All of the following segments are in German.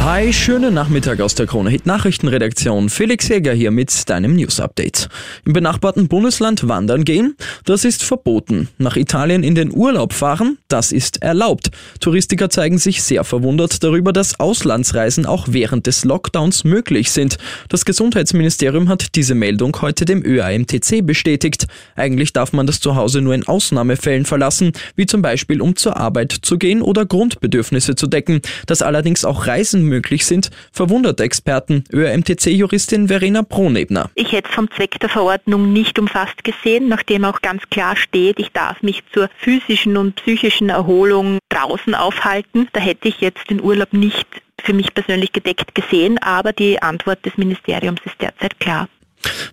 Hi, schönen Nachmittag aus der Krone Hit Nachrichtenredaktion. Felix Jäger hier mit deinem News Update. Im benachbarten Bundesland wandern gehen, das ist verboten. Nach Italien in den Urlaub fahren, das ist erlaubt. Touristiker zeigen sich sehr verwundert darüber, dass Auslandsreisen auch während des Lockdowns möglich sind. Das Gesundheitsministerium hat diese Meldung heute dem ÖAMTC bestätigt. Eigentlich darf man das Zuhause nur in Ausnahmefällen verlassen, wie zum Beispiel um zur Arbeit zu gehen oder Grundbedürfnisse zu decken. Dass allerdings auch Reisen möglich sind, verwundert Experten. ÖMTC-Juristin Verena Pronebner. Ich hätte es vom Zweck der Verordnung nicht umfasst gesehen, nachdem auch ganz klar steht, ich darf mich zur physischen und psychischen Erholung draußen aufhalten. Da hätte ich jetzt den Urlaub nicht für mich persönlich gedeckt gesehen, aber die Antwort des Ministeriums ist derzeit klar.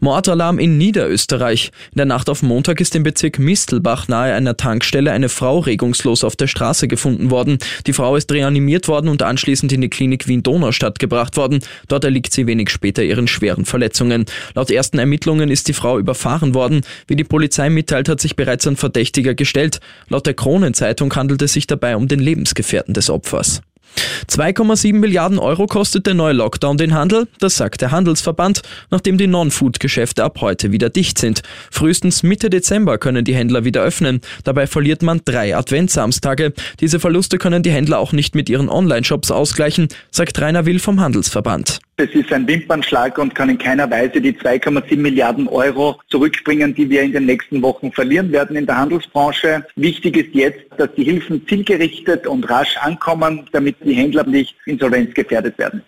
Mordalarm in Niederösterreich. In der Nacht auf Montag ist im Bezirk Mistelbach nahe einer Tankstelle eine Frau regungslos auf der Straße gefunden worden. Die Frau ist reanimiert worden und anschließend in die Klinik Wien-Donaustadt gebracht worden. Dort erliegt sie wenig später ihren schweren Verletzungen. Laut ersten Ermittlungen ist die Frau überfahren worden. Wie die Polizei mitteilt, hat sich bereits ein Verdächtiger gestellt. Laut der Kronenzeitung handelt es sich dabei um den Lebensgefährten des Opfers. 2,7 Milliarden Euro kostet der neue Lockdown den Handel, das sagt der Handelsverband, nachdem die Non-Food-Geschäfte ab heute wieder dicht sind. Frühestens Mitte Dezember können die Händler wieder öffnen. Dabei verliert man drei Adventsamstage. Diese Verluste können die Händler auch nicht mit ihren Online-Shops ausgleichen, sagt Rainer Will vom Handelsverband. Es ist ein Wimpernschlag und kann in keiner Weise die 2,7 Milliarden Euro zurückbringen, die wir in den nächsten Wochen verlieren werden in der Handelsbranche. Wichtig ist jetzt, dass die Hilfen zielgerichtet und rasch ankommen, damit die Händler nicht insolvenzgefährdet werden.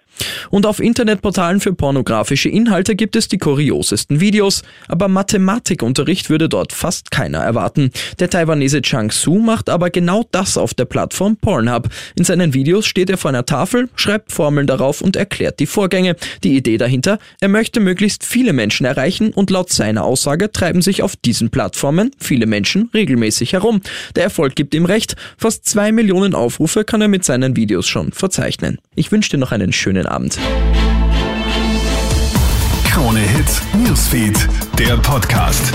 Und auf Internetportalen für pornografische Inhalte gibt es die kuriosesten Videos, aber Mathematikunterricht würde dort fast keiner erwarten. Der Taiwanese Chang Su macht aber genau das auf der Plattform Pornhub. In seinen Videos steht er vor einer Tafel, schreibt Formeln darauf und erklärt die Vorgänge. Die Idee dahinter, er möchte möglichst viele Menschen erreichen und laut seiner Aussage treiben sich auf diesen Plattformen viele Menschen regelmäßig herum. Der Erfolg gibt ihm recht, fast zwei Millionen Aufrufe kann er mit seinen Videos schon verzeichnen. Ich wünsche dir noch einen schönen Abend. Krone Hits, Newsfeed, der Podcast.